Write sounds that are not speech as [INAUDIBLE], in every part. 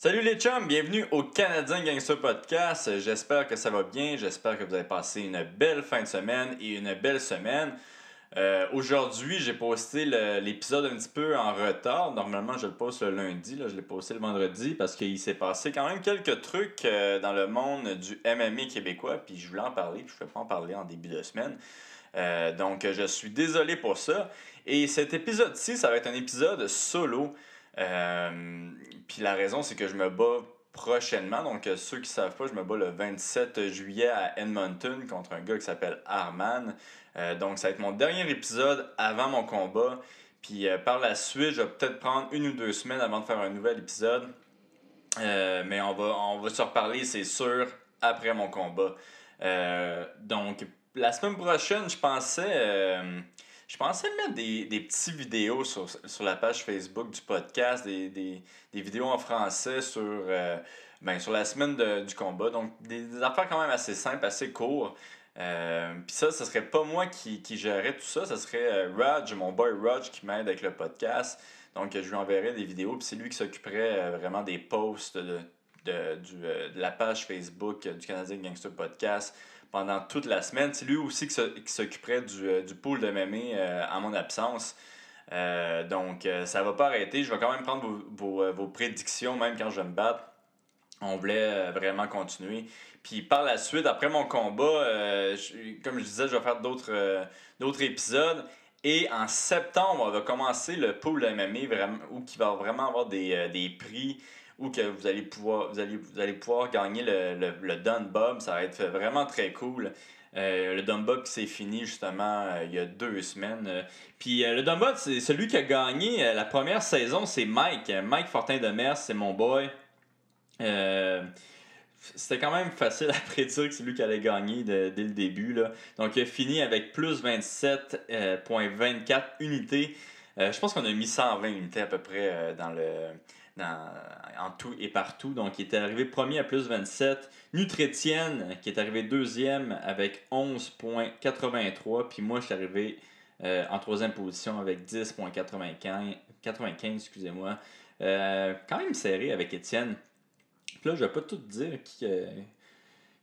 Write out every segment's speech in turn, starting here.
Salut les chums, bienvenue au Canadien Gangster Podcast. J'espère que ça va bien, j'espère que vous avez passé une belle fin de semaine et une belle semaine. Euh, aujourd'hui, j'ai posté l'épisode un petit peu en retard. Normalement, je le poste le lundi, là, je l'ai posté le vendredi parce qu'il s'est passé quand même quelques trucs euh, dans le monde du MMA québécois, puis je voulais en parler, puis je ne vais pas en parler en début de semaine. Euh, donc, je suis désolé pour ça. Et cet épisode-ci, ça va être un épisode solo. Euh, puis la raison, c'est que je me bats prochainement. Donc, euh, ceux qui savent pas, je me bats le 27 juillet à Edmonton contre un gars qui s'appelle Arman. Euh, donc, ça va être mon dernier épisode avant mon combat. Puis par la suite, je vais peut-être prendre une ou deux semaines avant de faire un nouvel épisode. mais on va, on va se reparler, c'est sûr, après mon combat. donc, la semaine prochaine, je pensais je pensais mettre des, des petites vidéos sur, sur, la page Facebook du podcast, des, des, des vidéos en français sur, euh, ben, sur la semaine de, du combat. Donc, des, affaires quand même assez simples, assez courts. Euh, Puis ça, ce serait pas moi qui, qui gérerais tout ça, ce serait euh, Raj, mon boy Raj, qui m'aide avec le podcast. Donc, je lui enverrais des vidéos, puis c'est lui qui s'occuperait vraiment des posts de, de, du, de la page Facebook du Canadien Gangster Podcast pendant toute la semaine. C'est lui aussi qui s'occuperait du, euh, du pool de mémé euh, en mon absence. Euh, donc, ça va pas arrêter. Je vais quand même prendre vos, vos, vos, prédictions, même quand je vais me battre. On voulait vraiment continuer. Puis par la suite, après mon combat, comme je disais, je vais faire d'autres épisodes. Et en septembre, on va commencer le pool de MMA vraiment, où il va vraiment avoir des, des prix ou que vous allez pouvoir, vous allez, vous allez pouvoir gagner le, le, le. Ça va être vraiment très cool. Euh, le Dunbob qui s'est fini justement euh, il y a deux semaines. Euh, puis le Dunbob, c'est celui qui a gagné la première saison, c'est Mike. Mike Fortin de Mers, c'est mon boy. c'était quand même facile à [LAUGHS] prédire que c'est lui qui allait gagner dès le début. Là. Donc il a fini avec plus 27.24 unités. je pense qu'on a mis 120 unités à peu près dans le en tout et partout. Donc, il était arrivé premier à plus 27. Nutrétienne, qui est arrivé deuxième avec 11,83. Puis moi, je suis arrivé euh, en troisième position avec 10,95. 95, excusez-moi. Euh, quand même serré avec Étienne. Puis là, je vais pas tout dire qui,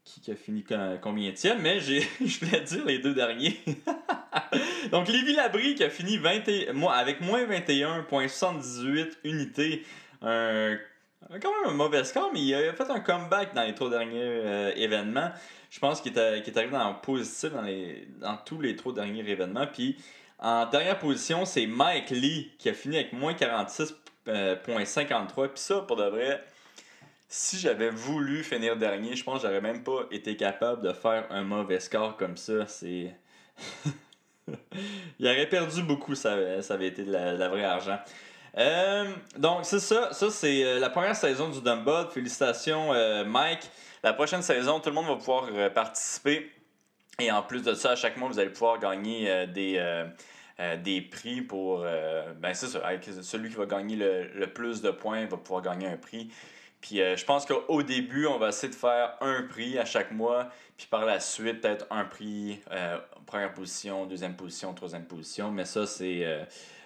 qui a fini combien tienne, mais [LAUGHS] je voulais dire les deux derniers. [LAUGHS] Donc, Lévi Labrie qui a fini 20 moi, avec moins 21,78 unités un, quand même un mauvais score, mais il a fait un comeback dans les trois derniers euh, événements. Je pense qu'il est, est, arrivé dans le positif dans, les, dans tous les trois derniers événements. Puis en dernière position, c'est Mike Lee qui a fini avec moins 46,53. Euh, Puis ça, pour de vrai, si j'avais voulu finir dernier, je pense que j'aurais même pas été capable de faire un mauvais score comme ça. C'est. [LAUGHS] il aurait perdu beaucoup, ça, ça avait été de la, de la vraie argent. Euh, donc, c'est ça. Ça, c'est euh, la première saison du Dumbbell. Félicitations, euh, Mike. La prochaine saison, tout le monde va pouvoir participer. Et en plus de ça, à chaque mois, vous allez pouvoir gagner des, des prix pour. ben, c'est ça. celui qui va gagner le, le, plus de points va pouvoir gagner un prix. Puis je pense qu'au début, on va essayer de faire un prix à chaque mois. Puis par la suite, peut-être un prix, première position, deuxième position, troisième position. Mais ça, c'est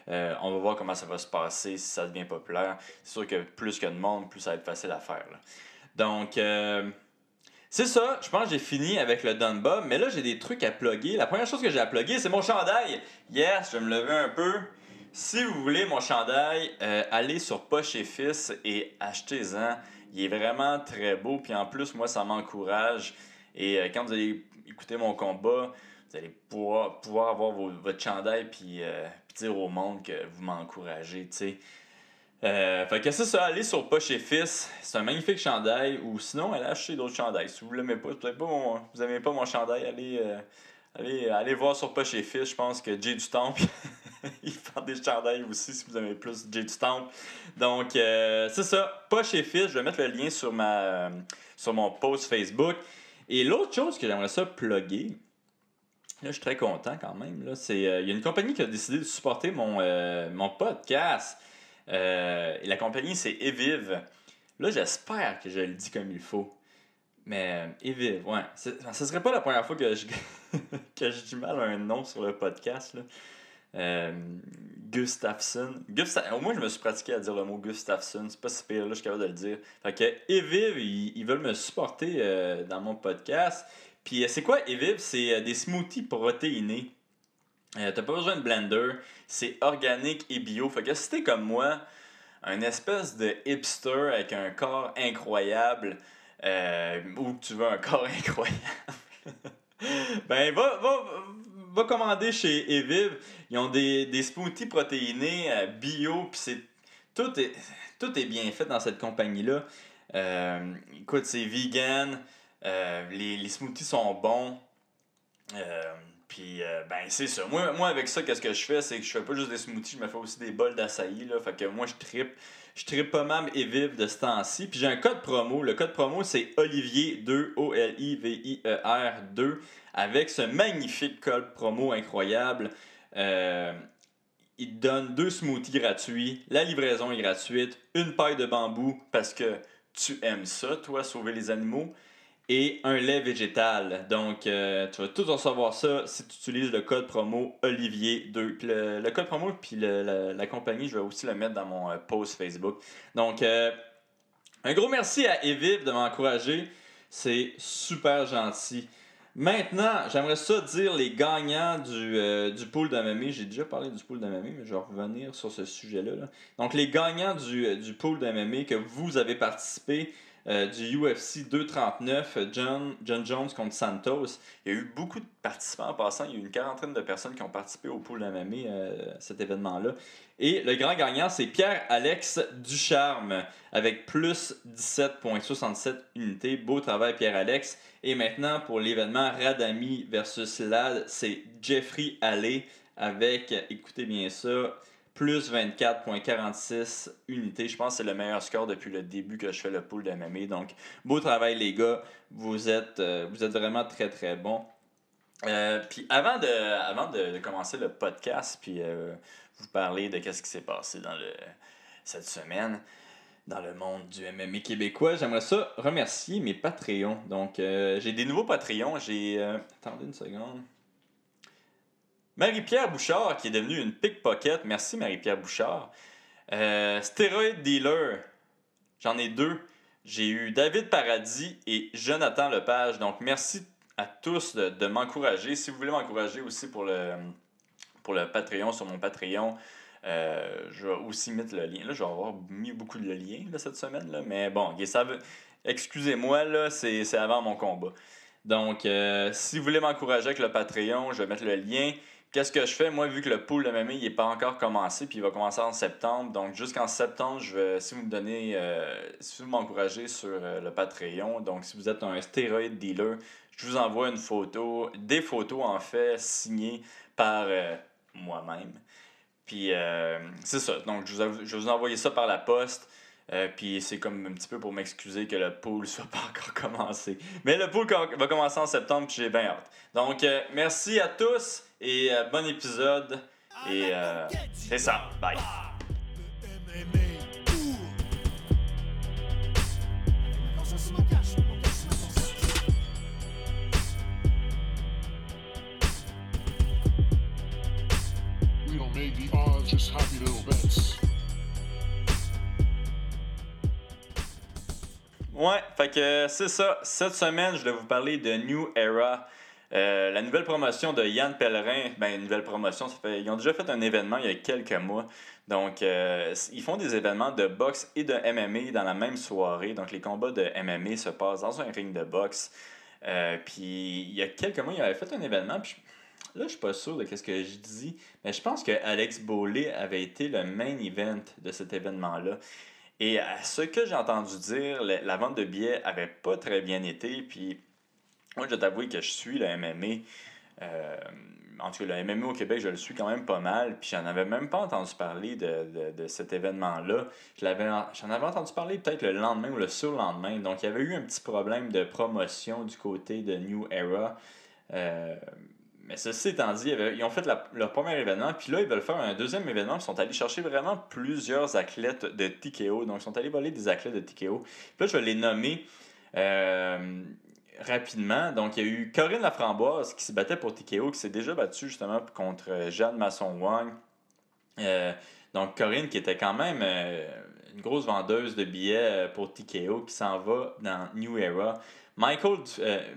euh, on va voir comment ça va se passer si ça devient populaire. C'est sûr que plus a de monde, plus ça va être facile à faire. Donc, euh, c'est ça. Je pense que j'ai fini avec le Dunbob. Mais là, j'ai des trucs à plugger. La première chose que j'ai à plugger, c'est mon chandail. Yes, je vais me lever un peu. Si vous voulez mon chandail, euh, allez sur Poche et Fils et achetez-en. Il est vraiment très beau. Puis en plus, moi, ça m'encourage. Et quand vous allez écouter mon combat, vous allez pouvoir, pouvoir avoir votre chandail puis, dire au monde que vous m'encouragez, tu sais. Euh, fait que c'est ça, allez sur Poche et Fils, c'est un magnifique chandail, ou sinon, allez acheter d'autres chandails. Si vous l'aimez pas, pas mon, vous n'aimez pas mon chandail, allez, euh, allez, allez voir sur Poche et Fils, je pense que Jay du [LAUGHS] il fait des chandails aussi si vous aimez plus Jay du. Donc, euh, c'est ça, Poche et Fils, je vais mettre le lien sur, ma, sur mon post Facebook. Et l'autre chose que j'aimerais ça plugger, Là, je suis très content quand même. Euh, il y a une compagnie qui a décidé de supporter mon, euh, mon podcast. Euh, et la compagnie, c'est Evive. Là, j'espère que je le dis comme il faut. Mais Evive, ouais. Ce serait pas la première fois que je, [LAUGHS] que je dis mal un nom sur le podcast. Là. Gustafsson. Au moins, je me suis pratiqué à dire le mot Gustafsson. C'est pas si pire, là, je suis capable de le dire. Fait que Eviv, ils, veulent me supporter dans mon podcast. Puis, euh, c'est quoi Eviv C'est des smoothies protéinés. T'as pas besoin de blender. C'est organique et bio. Fait que si t'es comme moi, un espèce de hipster avec un corps incroyable, ou que tu veux un [LAUGHS] corps incroyable. [LAUGHS] ben, va, va, va commander chez Eviv. Ils ont des, des smoothies protéinés euh, bio, puis c'est tout est, tout est bien fait dans cette compagnie-là. Euh, écoute, c'est vegan, euh, les, les, smoothies sont bons. puis, ben, c'est ça. Moi, avec ça, qu'est-ce que je fais? C'est que je fais pas juste des smoothies, je me fais aussi des bols. Là. Fait que moi, je tripe. Je tripe pas mal Eviv de ce temps-ci. Puis j'ai un code promo. Le code promo, c'est Olivier2, O-L-I-V-I-E-R 2 avec ce magnifique code promo incroyable. Euh, il donne deux smoothies gratuits, la livraison est gratuite, une paille de bambou parce que tu aimes ça, toi, sauver les animaux, et un lait végétal. Donc, euh, tu vas tout recevoir ça si tu utilises le code promo Olivier2. Le, code promo, puis la, compagnie, je vais aussi le mettre dans mon euh, post Facebook. Donc, un gros merci à Eviv de m'encourager. C'est super gentil. Maintenant, j'aimerais ça dire les gagnants du, euh, du pool d'MMA. J'ai déjà parlé du pool d'MMA, mais je vais revenir sur ce sujet-là. Donc, les gagnants du, euh, du pool d'MMA que vous avez participé euh, du UFC 239, John, John Jones contre Santos. Il y a eu beaucoup de participants en passant. Il y a eu une quarantaine de personnes qui ont participé au pool d'MMA, euh, cet événement-là. Et le grand gagnant, c'est Pierre-Alex Ducharme avec plus 17,67 unités. Beau travail, Pierre-Alex. Et maintenant, pour l'événement Radami versus Lad, c'est Jeffrey Allais avec, écoutez bien ça, plus 24,46 unités. Je pense que c'est le meilleur score depuis le début que je fais le pool de MMA. Donc, beau travail, les gars. Vous êtes, euh, vous êtes vraiment très, très bons. Euh, puis avant de, avant de, commencer le podcast, puis euh, vous parler de ce qui s'est passé dans le, cette semaine dans le monde du MMA québécois, j'aimerais ça remercier mes Patreons. Donc, j'ai des nouveaux Patreons. J'ai. attendez une seconde. Marie-Pierre Bouchard, qui est devenue une pickpocket. Merci, Marie-Pierre Bouchard. Euh, Stéroïde Dealer, j'en ai deux. J'ai eu David Paradis et Jonathan Lepage. Donc, merci à tous de, m'encourager. Si vous voulez m'encourager aussi pour le, pour le Patreon, sur mon Patreon, euh, je vais aussi mettre le lien. Là, je vais avoir mis beaucoup de liens cette semaine. Là, mais bon, excusez-moi, là, c'est avant mon combat. Donc, euh, si vous voulez m'encourager avec le Patreon, je vais mettre le lien. Qu'est-ce que je fais? Moi, vu que le pool de MMA n'est pas encore commencé, puis il va commencer en septembre. Donc, jusqu'en septembre, je vais, si vous me donnez, euh, si vous m'encouragez sur euh, le Patreon, donc si vous êtes un stéroïde dealer, je vous envoie une photo, des photos en fait, signées par euh, moi-même. Puis, c'est ça. Donc, je, vous, je vous envoyer ça par la poste. puis c'est comme un petit peu pour m'excuser que le pool [LAUGHS] soit pas encore commencé. Mais le pool va commencer en septembre, puis j'ai bien hâte. Donc, merci à tous. Et euh, bon épisode. Et euh, c'est ça. Bye. Ouais, fait que c'est ça. Cette semaine, je vais vous parler de New Era. Euh, la nouvelle promotion de Yann Pellerin, ben, nouvelle promotion, ils ont déjà fait un événement il y a quelques mois. Donc, euh, ils font des événements de boxe et de MMA dans la même soirée. Donc, les combats de MMA se passent dans un ring de boxe. Euh, puis, il y a quelques mois, il avait fait un événement. Puis, là, je suis pas sûr de ce que je dis, mais je pense que Alex Bolé avait été le main event de cet événement-là. Et à ce que j'ai entendu dire, la vente de billets avait pas très bien été. Puis, moi, je dois t'avouer que je suis le MMA. Euh, en tout cas, le MMA au Québec, je le suis quand même pas mal. Puis j'en avais même pas entendu parler de, de, cet événement-là. J'en avais entendu parler peut-être le lendemain ou le surlendemain. Donc il y avait eu un petit problème de promotion du côté de New Era. Euh, mais ceci étant dit, ils ont fait leur premier événement, puis là, ils veulent faire un deuxième événement. Ils sont allés chercher vraiment plusieurs athlètes de TKO. Donc, ils sont allés voler des athlètes de TKO. Puis là, je vais les nommer. Euh, rapidement. Donc, il y a eu Corinne Laframboise qui se battait pour TKO, qui s'est déjà battue justement contre Jeanne Masson-Wang. donc, Corinne qui était quand même une grosse vendeuse de billets pour TKO qui s'en va dans New Era. Michael,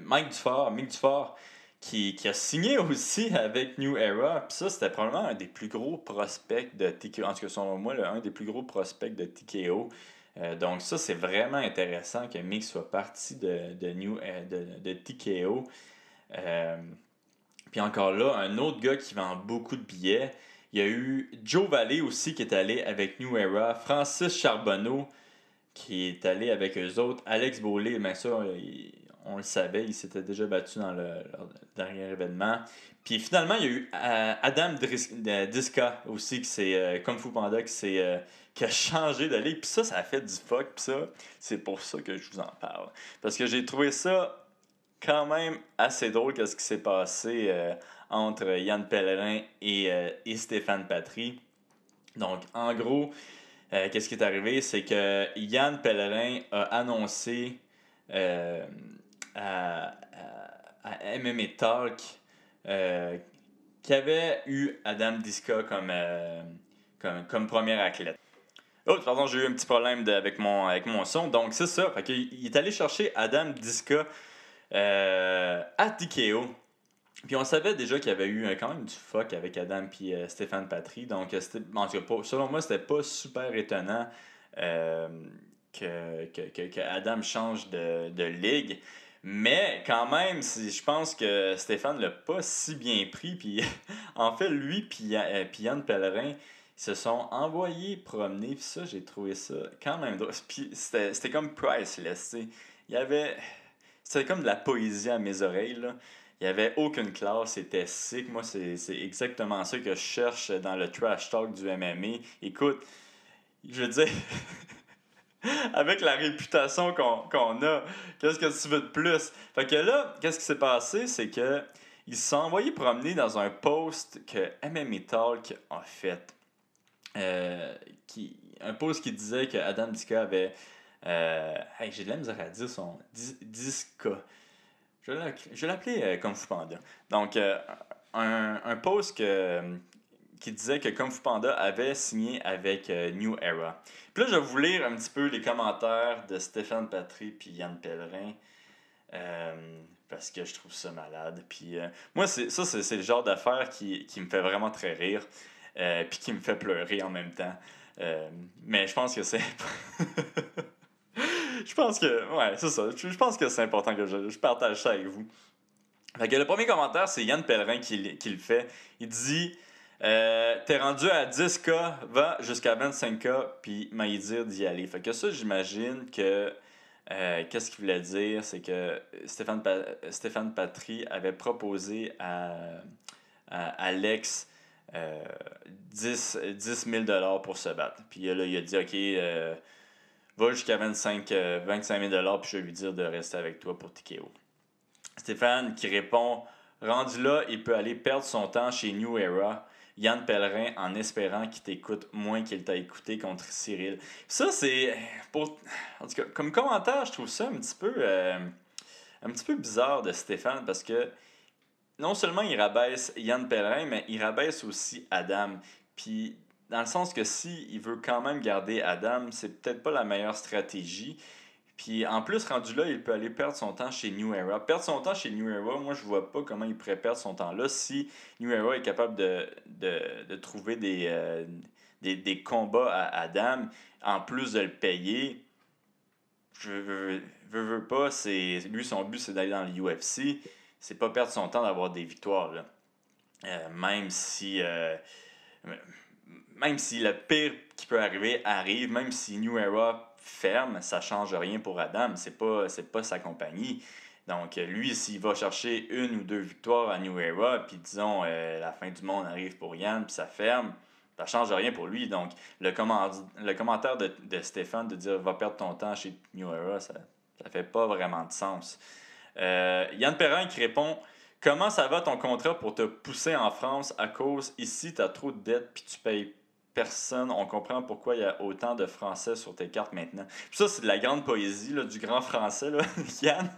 Mike Dufort, qui, a signé aussi [LAUGHS] avec New Era. Puis ça, c'était probablement un des plus gros prospects de TKO. En tout cas, selon moi, un des plus gros prospects de TKO. Euh, donc ça, c'est vraiment intéressant que Mick soit parti de, de, New, euh, de, TKO. Euh, puis encore là, un autre gars qui vend beaucoup de billets. Il y a eu Joe Valley aussi qui est allé avec New Era. Francis Charbonneau qui est allé avec eux autres. Alex Beaulé, mais ça, on le savait, il s'était déjà battu dans le, dernier événement. Puis finalement, il y a eu Adam Diska aussi, qui c'est Kung Fu Panda, qui s'est qui a changé de ligue. Puis ça, ça a fait du fuck. Puis ça, c'est pour ça que je vous en parle. Parce que j'ai trouvé ça quand même assez drôle qu'est-ce qui s'est passé euh, entre Yann Pellerin et, euh, et, Stéphane Patry. Donc, en gros, euh, qu'est-ce qui est arrivé? C'est que Yann Pellerin a annoncé à, à, à, Talk qu'il avait eu Adam Diska comme, comme, comme premier athlète. Oh, pardon, j'ai eu un petit problème avec, mon, avec mon son. Donc, c'est ça. Fait il, est allé chercher Adam Diska euh, à TKO. Puis on savait déjà qu'il y avait eu quand même du fuck avec Adam et euh, Stéphane Patry. Donc, en tout cas, selon moi, c'était pas super étonnant euh, que, que, Adam change de, de ligue. Mais quand même, je pense que Stéphane l'a pas si bien pris. Puis [LAUGHS] en fait, lui puis Yann Pellerin, se sont envoyés promener. Puis ça, j'ai trouvé ça quand même drôle. [LAUGHS] Puis c'était comme priceless. Il y avait. C'était comme de la poésie à mes oreilles. Là. Il n'y avait aucune classe, c'était sick. Moi, c'est exactement ça que je cherche dans le trash talk du MMA. Écoute, je veux dire, [LAUGHS] avec la réputation qu'on a, qu'est-ce que tu veux de plus? Fait que là, qu'est-ce qui s'est passé? C'est que ils se sont envoyés promener dans un post que MMA Talk a fait. Euh, qui, un post qui disait que Adam Dika avait. Euh, j'ai de la misère à dire son. Diska. Je vais l'appeler euh, Kung Fu Panda. Donc, un, un post qui disait que Kung Fu Panda avait signé avec New Era. Puis là, je vais vous lire un petit peu les commentaires de Stéphane Patry puis Yann Pellerin. parce que je trouve ça malade. Puis moi, ça, c'est le genre d'affaire qui, qui, me fait vraiment très rire. Euh, puis qui me fait pleurer en même temps. Euh, mais je pense que c'est. [LAUGHS] je pense que. Ouais, c'est ça. Je pense que c'est important que je, partage ça avec vous. Fait que le premier commentaire, c'est Yann Pellerin qui, qui, le fait. Il dit euh, T'es rendu à 10K, va jusqu'à 25K, puis m'a dire d'y aller. Fait que ça, j'imagine que. Qu'est-ce qu'il voulait dire? C'est que Stéphane, Stéphane Patry avait proposé à, à Alex 10, 10 000 pour se battre. Puis là, il a dit, OK, euh, va jusqu'à 25, 25 000 puis je vais lui dire de rester avec toi pour TKO. Stéphane qui répond, rendu là, il peut aller perdre son temps chez New Era. Yann Pellerin en espérant qu'il t'écoute moins qu'il t'a écouté contre Cyril. Ça, c'est. Pour... En tout cas, comme commentaire, je trouve ça un petit peu. Euh, un petit peu bizarre de Stéphane parce que non seulement il rabaisse Yann Pellerin, mais il rabaisse aussi Adam. Puis, dans le sens que si il veut quand même garder Adam, c'est peut-être pas la meilleure stratégie. Puis en plus, rendu là, il peut aller perdre son temps chez New Era. Perdre son temps chez New Era, moi, je vois pas comment il pourrait perdre son temps là si New Era est capable de, de, trouver des, euh, des, des, combats à Adam, en plus de le payer. Je veux, veux, veux pas, lui, son but, c'est d'aller dans l'UFC c'est pas perdre son temps d'avoir des victoires. Euh, même si. Euh, même si le pire qui peut arriver arrive, même si New Era ferme, ça change rien pour Adam. C'est pas, pas sa compagnie. Donc, lui, s'il va chercher une ou deux victoires à New Era, puis disons, euh, la fin du monde arrive pour Yann, puis ça ferme, ça change rien pour lui. Donc, le, le commentaire de, de, Stéphane de dire va perdre ton temps chez New Era, ça, ça fait pas vraiment de sens. Euh, Yann Perrin qui répond Comment ça va ton contrat pour te pousser en France à cause ici, tu as trop de dettes puis tu payes personne. On comprend pourquoi il y a autant de français sur tes cartes maintenant. ça, c'est de la grande poésie, là, du grand français, là, [LAUGHS] Yann.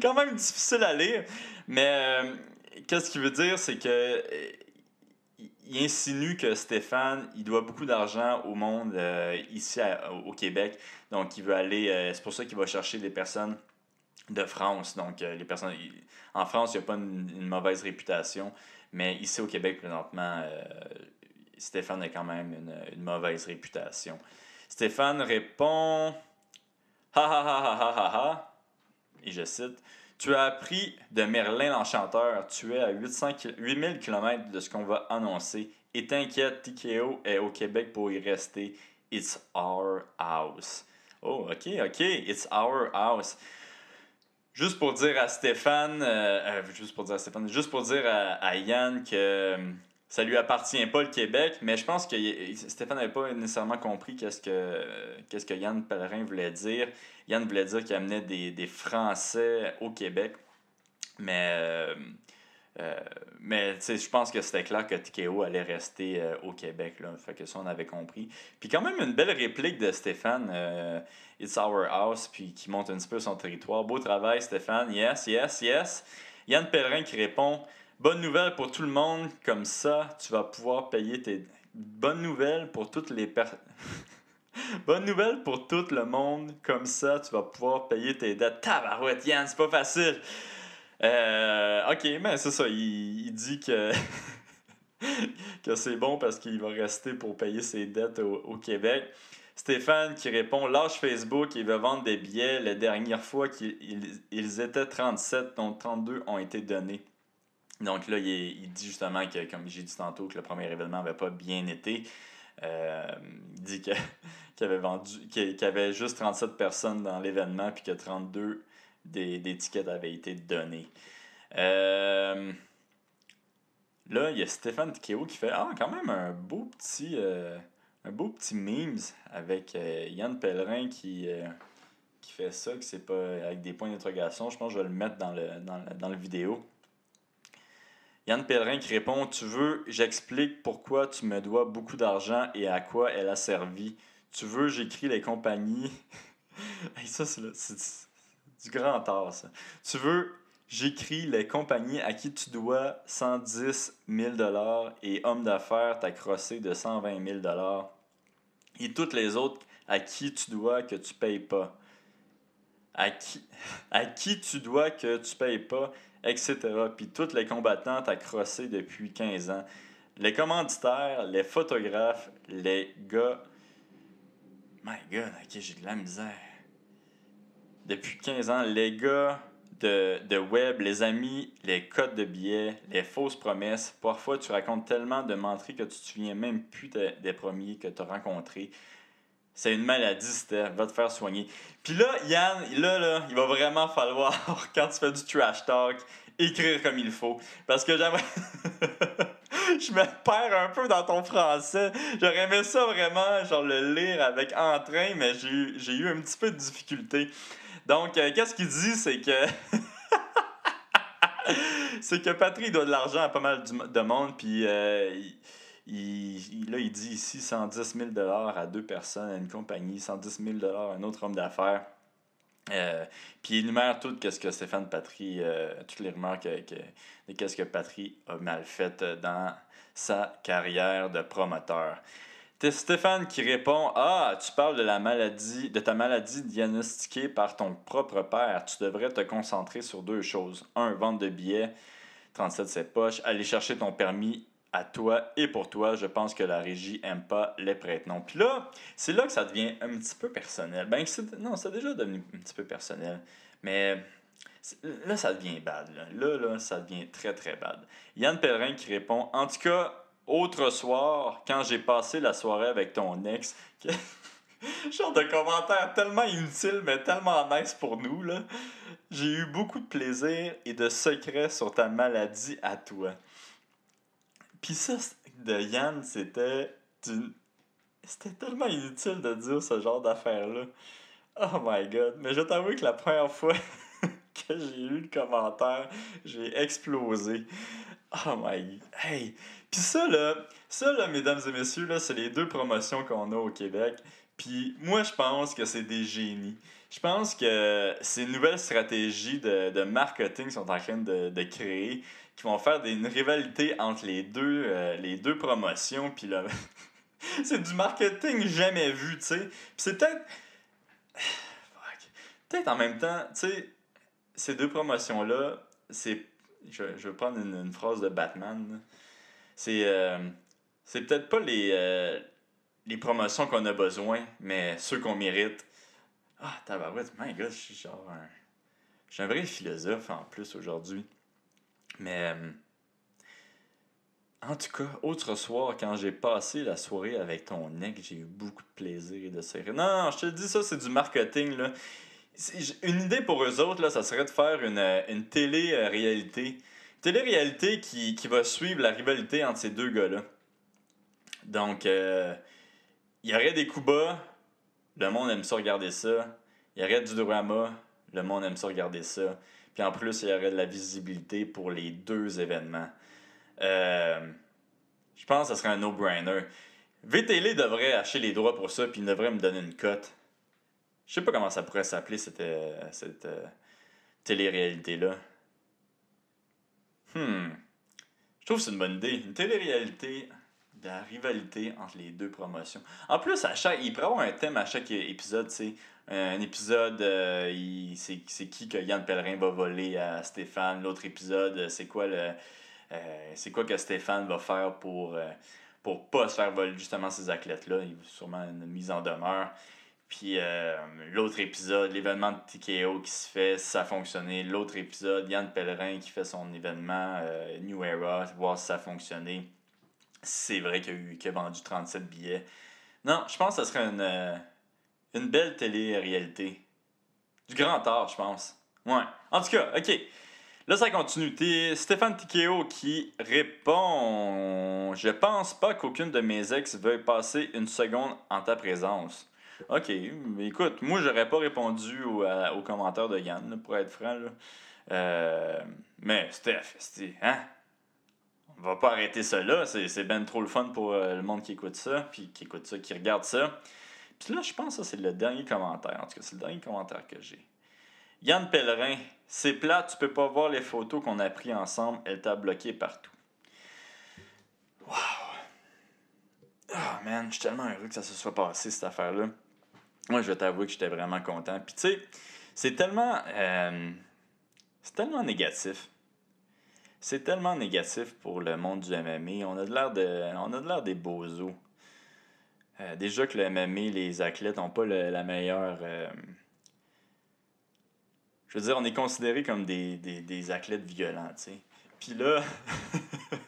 quand même difficile à lire. Mais euh, qu'est-ce qu'il veut dire, c'est que euh, il insinue que Stéphane, il doit beaucoup d'argent au monde ici au Québec. Donc, il veut aller. c'est pour ça qu'il va chercher des personnes de France. Donc, les personnes. en France, il n'y a pas une, mauvaise réputation. Mais ici au Québec, présentement, Stéphane a quand même une, mauvaise réputation. Stéphane répond. Ha ha ha ha ha ha ha. Et je cite Tu as appris de Merlin l'Enchanteur. Tu es à 800, 8000 km de ce qu'on va annoncer. Et t'inquiète, TKO est au Québec pour y rester. It's our house. Oh, ok, ok. It's our house. Juste pour dire à Stéphane, euh, euh, juste pour dire à Stéphane, juste pour dire à Yann que ça lui appartient pas le Québec, mais je pense que Stéphane n'avait pas nécessairement compris qu'est-ce que, qu'est-ce que Yann Pellerin voulait dire. Yann voulait dire qu'il amenait des, des, Français au Québec, mais, euh, euh, mais je pense que c'était clair que Tikeo allait rester euh, au Québec. Là, fait que ça, on avait compris. Puis quand même une belle réplique de Stéphane, It's Our House, puis qui monte un petit peu son territoire. Beau travail, Stéphane. Yes, yes, yes. Yann Pellerin qui répond Bonne nouvelle pour tout le monde, comme ça, tu vas pouvoir payer tes. Bonne nouvelle pour toutes les personnes. [LAUGHS] Bonne nouvelle pour tout le monde, comme ça, tu vas pouvoir payer tes dettes. Tabarouette, Yann, c'est pas facile. Euh, ok, mais c'est ça, il, dit que. [LAUGHS] que c'est bon parce qu'il va rester pour payer ses dettes au, Québec. Stéphane qui répond Lâche Facebook, il veut vendre des billets. La dernière fois qu'ils étaient 37, dont 32 ont été donnés. Donc là, il, dit justement que, comme j'ai dit tantôt, que le premier événement n'avait pas bien été. Euh, il dit [LAUGHS] qu'il avait vendu qu'il avait juste 37 personnes dans l'événement puis que 32 des, tickets avaient été donnés. Euh, là, il y a Stéphane Tikeo qui fait Ah, quand même un beau petit euh, un beau petit memes avec Yann Pellerin qui, qui fait ça, que c'est pas avec des points d'interrogation. Je pense que je vais le mettre dans le, dans, dans le vidéo. Yann Pellerin qui répond Tu veux, j'explique pourquoi tu me dois beaucoup d'argent et à quoi elle a servi. Tu veux, j'écris les compagnies. [LAUGHS] ça, c'est du grand tard, ça. Tu veux, j'écris les compagnies à qui tu dois 110 000 et homme d'affaires t'a crossé de 120 000 et toutes les autres à qui tu dois que tu payes pas. À qui, [LAUGHS] à qui tu dois que tu payes pas etc. Puis tous les combattants accrossés depuis 15 ans. Les commanditaires, les photographes, les gars. My God, ok, j'ai de la misère. Depuis 15 ans, les gars de, de web, les amis, les codes de billets, les fausses promesses. Parfois, tu racontes tellement de menteries que tu te souviens même plus des premiers que tu as rencontrés. C'est une maladie, Steph. Va te faire soigner. Puis là, Yann, là, là, il va vraiment falloir, [LAUGHS] quand tu fais du trash talk, écrire comme il faut. Parce que j'aimerais. [LAUGHS] je me perds un peu dans ton français. J'aurais aimé ça vraiment, genre le lire avec entrain, mais j'ai eu, j'ai eu un petit peu de difficulté. Donc, euh, qu'est-ce qu'il dit, c'est que. [LAUGHS] c'est que Patrick doit de l'argent à pas mal de monde, puis. Euh, il, là, il dit ici 110 000 à deux personnes, à une compagnie, 110 000 à un autre homme d'affaires. Euh, puis il énumère tout ce que Stéphane Patry, toutes les rumeurs que, de qu'est-ce que Patry a mal fait dans sa carrière de promoteur. C'est Stéphane qui répond Ah, tu parles de la maladie, de ta maladie diagnostiquée par ton propre père. Tu devrais te concentrer sur deux choses. Un, vente de billets, 37 c'est poche, aller chercher ton permis à toi et pour toi, je pense que la régie aime pas les prête-noms. Puis là, c'est là que ça devient un petit peu personnel. Ben, non, c'est déjà devenu un petit peu personnel. Mais là, ça devient bad. Là. là, ça devient très, très bad. Yann Pellerin qui répond En tout cas, autre soir, quand j'ai passé la soirée avec ton ex. [LAUGHS] Genre de commentaire tellement inutile, mais tellement nice pour nous, là. J'ai eu beaucoup de plaisir et de secrets sur ta maladie à toi. Puis ça, de Yann, c'était C'était tellement inutile de dire ce genre d'affaires-là. Oh my god. Mais je t'avoue que la première fois [LAUGHS] [LAUGHS] que j'ai lu le commentaire, j'ai explosé. Oh my... Hey! Puis ça, là, ça, là, mesdames et messieurs, là, c'est les deux promotions qu'on a au Québec. Puis moi, je pense que c'est des génies. Je pense que ces nouvelles stratégies de, de marketing sont en train de, de créer, qui vont faire des, une rivalité entre les deux, euh, les deux promotions. Puis là, [LAUGHS] c'est du marketing jamais vu, tu sais. Puis c'est peut-être. [SIGHS] Peut-être en même temps, tu sais, ces deux promotions-là, c'est. Je, je vais prendre une, phrase de Batman. C'est. Euh, c'est peut-être pas les, euh, les promotions qu'on a besoin, mais ceux qu'on mérite. Ah, tabarouette, my god, je suis genre un. Je suis un vrai philosophe en plus aujourd'hui. Mais. Euh, en tout cas, autre soir, quand j'ai passé la soirée avec ton ex, j'ai eu beaucoup de plaisir et de série. Non, non, je te dis ça, c'est du marketing, là. Une idée pour eux autres, là, ça serait de faire une, télé-réalité. Une télé-réalité qui, qui va suivre la rivalité entre ces deux gars-là. Donc, euh, il y aurait des coups bas, le monde aime ça regarder ça. Il y aurait du drama, le monde aime ça regarder ça. Puis en plus, il y aurait de la visibilité pour les deux événements. Euh, je pense que ce serait un no-brainer. VTL devrait acheter les droits pour ça, puis il devrait me donner une cote. Je sais pas comment ça pourrait s'appeler cette, euh, cette euh, télé-réalité-là. Hmm. Je trouve que c'est une bonne idée. Une télé-réalité de la rivalité entre les deux promotions. En plus, à chaque, il pourrait un thème à chaque épisode, sais. Un épisode, c'est qui que Yann Pellerin va voler à Stéphane? L'autre épisode, c'est quoi le euh, c'est quoi que Stéphane va faire pour, euh, pour pas se faire voler justement ces athlètes-là? Il y a sûrement une mise en demeure. Puis euh, l'autre épisode, l'événement de TKO qui se fait, ça a fonctionné. L'autre épisode, Yann Pellerin qui fait son événement New Era, voir si ça a fonctionné. C'est vrai qu'il a, vendu 37 billets. Non, je pense que ce serait une, une belle télé-réalité. Du grand art, je pense. Ouais. En tout cas, ok. Là, ça continue. Stéphane Tikeo qui répond Je pense pas qu'aucune de mes ex veuille passer une seconde en ta présence. Ok, écoute, moi, j'aurais pas répondu aux au commentaires de Yann, pour être franc. Euh, mais, Steph, hein? On va pas arrêter ça là. C'est ben trop le fun pour euh, le monde qui écoute ça, puis qui écoute ça, qui regarde ça. Puis là, je pense que c'est le dernier commentaire. En tout cas, c'est le dernier commentaire que j'ai. Yann Pellerin, c'est plat, tu peux pas voir les photos qu'on a prises ensemble, elle t'a bloqué partout. Wow! Ah, man, je suis tellement heureux que ça se soit passé, cette affaire-là. Moi, je vais t'avouer que j'étais vraiment content. Puis, tu sais, c'est tellement. Euh, c'est tellement négatif. C'est tellement négatif pour le monde du MMA. On a de l'air des bozos. Euh, déjà que le MMA, les athlètes n'ont pas la meilleure. Euh, je veux dire, on est considérés comme des, des, des athlètes violents, tu sais. Puis là, [LAUGHS]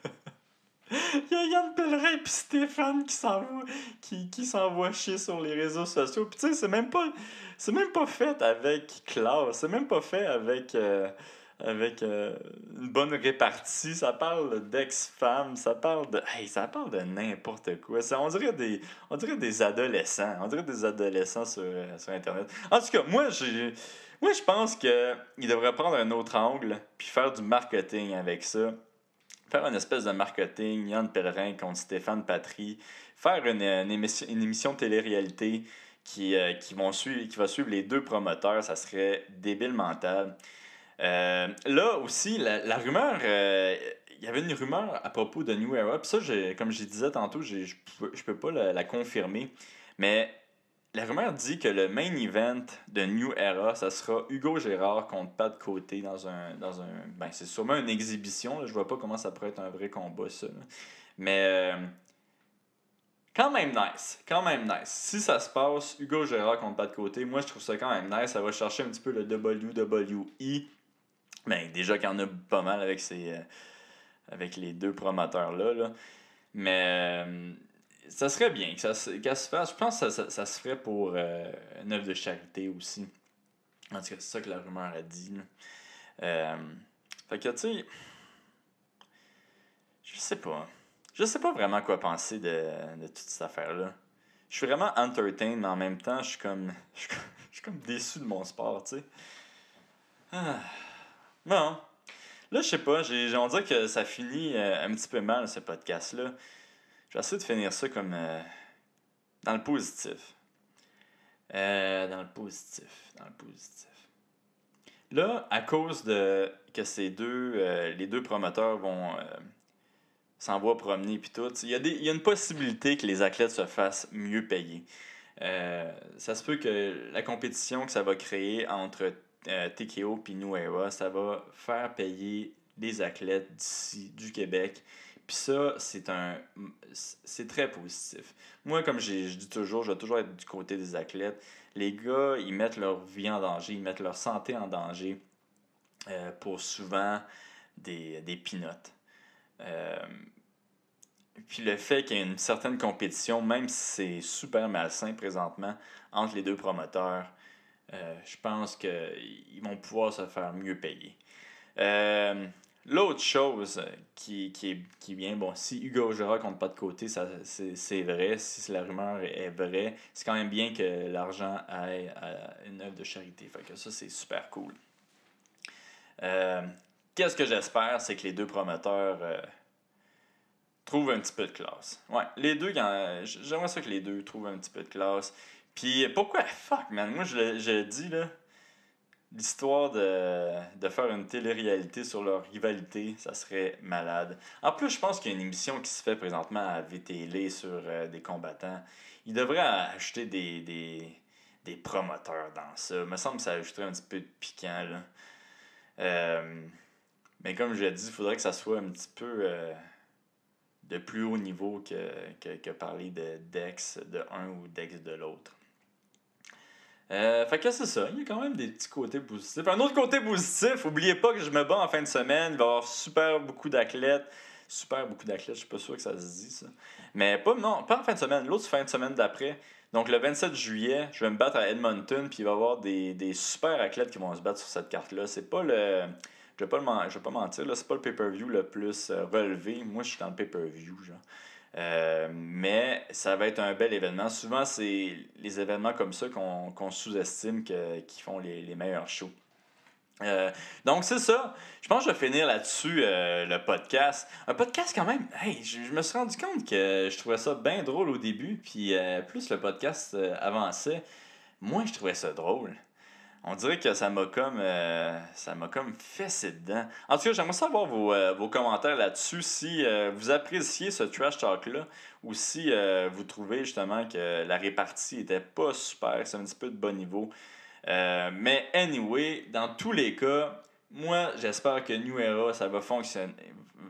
il y a Yann Pellerin et Stéphane qui s'envoient qui, qui chier sur les réseaux sociaux. Puis tu sais, c'est même pas c'est même pas fait avec classe, c'est même pas fait avec euh, avec euh, une bonne répartie, ça parle d'ex-femmes, ça parle de hey, ça parle de n'importe quoi. Ça, on dirait des on dirait des adolescents, on dirait des adolescents sur, euh, sur internet. En tout cas, moi j'ai moi, je pense qu'il devrait prendre un autre angle puis faire du marketing avec ça. Faire une espèce de marketing, Yann Pellerin contre Stéphane Patry. Faire une, émission, une émission télé-réalité qui, euh, qui, vont qui va suivre les deux promoteurs. Ça serait débile mental. Euh, là aussi, la, rumeur, euh, il y avait une rumeur à propos de New Era. Puis ça, comme je disais tantôt, je ne peux, pas la, la, confirmer. Mais la rumeur dit que le main event de New Era, ça sera Hugo Gérard contre Pat Côté dans un. Dans un ben, c'est sûrement une exhibition. Là. Je vois pas comment ça pourrait être un vrai combat, ça. Mais. Euh, quand même nice. Quand même nice. Si ça se passe, Hugo Gérard contre Pat Côté, moi je trouve ça quand même nice. Ça va chercher un petit peu le WWE. Ben, déjà qu'il y en a pas mal avec ces. Euh, avec les deux promoteurs-là. Là. Mais. Euh, ça serait bien que ça, se fasse. Je pense que ça, se ferait pour euh, une œuvre de charité aussi. En tout cas, c'est ça que la rumeur a dit. Euh, fait que, tu sais, je sais pas. Je sais pas vraiment quoi penser de, toute cette affaire-là. Je suis vraiment entertained, mais en même temps, [LAUGHS] je suis comme, je suis comme, déçu de mon sport, tu sais. Ah. Bon. Là, je sais pas, on dirait que ça finit euh, un petit peu mal, ce podcast-là. Je vais essayer de finir ça comme euh, dans le positif. Euh, dans le positif. Dans le positif. Là, à cause de que ces deux, euh, les deux promoteurs vont s'envoient promener puis tout, il y, y a une possibilité que les athlètes se fassent mieux payer. ça se peut que la compétition que ça va créer entre TKO et Nueva, ça va faire payer les athlètes d'ici, du Québec. Puis ça, c'est un c'est très positif. Moi, comme je dis toujours, je vais toujours être du côté des athlètes. Les gars, ils mettent leur vie en danger, ils mettent leur santé en danger euh, pour souvent des, des pinottes. Euh, puis le fait qu'il y ait une certaine compétition, même si c'est super malsain présentement entre les deux promoteurs, euh, je pense qu'ils vont pouvoir se faire mieux payer. L'autre chose qui, qui, est, qui vient, bon, si Hugo Ojara compte pas de côté, ça, c'est, vrai. Si la rumeur est vraie, c'est quand même bien que l'argent aille à une œuvre de charité. Fait que ça, c'est super cool. Euh, qu'est-ce que j'espère, c'est que les deux promoteurs euh, trouvent un petit peu de classe. Ouais, les deux, j'aimerais ça que les deux trouvent un petit peu de classe. Puis pourquoi, [LAUGHS] fuck, man, moi je, je dis là l'histoire de, faire une télé-réalité sur leur rivalité, ça serait malade. En plus, je pense qu'il y a une émission qui se fait présentement à VTL sur euh, des combattants. Ils devraient acheter des, des, promoteurs dans ça. Il me semble que ça ajouterait un petit peu de piquant. Là. Euh, mais comme je l'ai dit, il faudrait que ça soit un petit peu euh, de plus haut niveau que, que, que parler de Dex de un ou Dex de l'autre. Euh, fait que c'est ça, il y a quand même des petits côtés positifs. Un autre côté positif, oubliez pas que je me bats en fin de semaine, il va y avoir super beaucoup d'athlètes. Super beaucoup d'athlètes, je suis pas sûr que ça se dit ça. Mais pas, non, pas en fin de semaine, l'autre fin de semaine d'après. Donc le 27 juillet, je vais me battre à Edmonton, puis il va y avoir des, des super athlètes qui vont se battre sur cette carte-là. C'est pas le. Je vais pas, le, je vais pas mentir, là, c'est pas le pay-per-view le plus euh, relevé. Moi, je suis dans le pay-per-view, genre. Euh, mais ça va être un bel événement. Souvent, c'est les événements comme ça qu'on sous-estime qui font les, meilleurs shows. Euh, donc, c'est ça. Je pense que je vais finir là-dessus euh, le podcast. Un podcast, quand même, hey, je, je, me suis rendu compte que je trouvais ça bien drôle au début. Puis, plus le podcast avançait, moins je trouvais ça drôle on dirait que ça m'a comme euh, ça m'a comme fessé dedans. En tout cas, j'aimerais savoir vos, euh, vos commentaires là-dessus si euh, vous appréciez ce trash talk là ou si vous trouvez justement que la répartie était pas super, c'est un petit peu de bon niveau. mais anyway, dans tous les cas, moi j'espère que New Era ça va fonctionner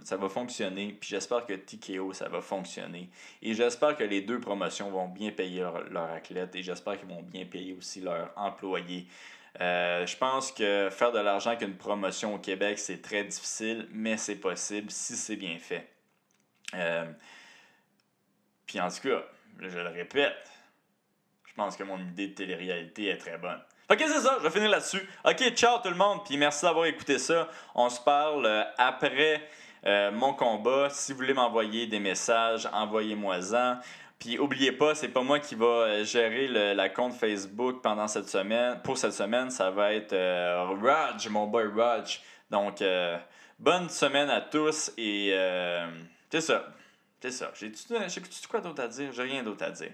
ça va fonctionner puis j'espère que TKO ça va fonctionner et j'espère que les deux promotions vont bien payer leurs leur athlètes et j'espère qu'ils vont bien payer aussi leurs employés euh, je pense que faire de l'argent avec une promotion au Québec, c'est très difficile, mais c'est possible si c'est bien fait. Euh, puis en tout cas, je le répète, je pense que mon idée de télé-réalité est très bonne. Ok, c'est ça, je vais finir là-dessus. Ok, ciao tout le monde, puis merci d'avoir écouté ça. On se parle euh, après mon combat. Si vous voulez m'envoyer des messages, envoyez-moi-en. Puis oubliez pas, c'est pas moi qui va euh, gérer le, la compte Facebook pendant cette semaine. Pour cette semaine, ça va être euh, Raj, mon boy Raj. Donc, euh, bonne semaine à tous et c'est ça. C'est ça. J'ai-tu quoi d'autre à dire? J'ai rien d'autre à dire.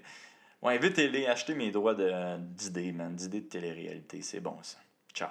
Ouais, invitez-les, achetez mes droits d'idées, man, d'idées de télé-réalité. C'est bon ça. Ciao.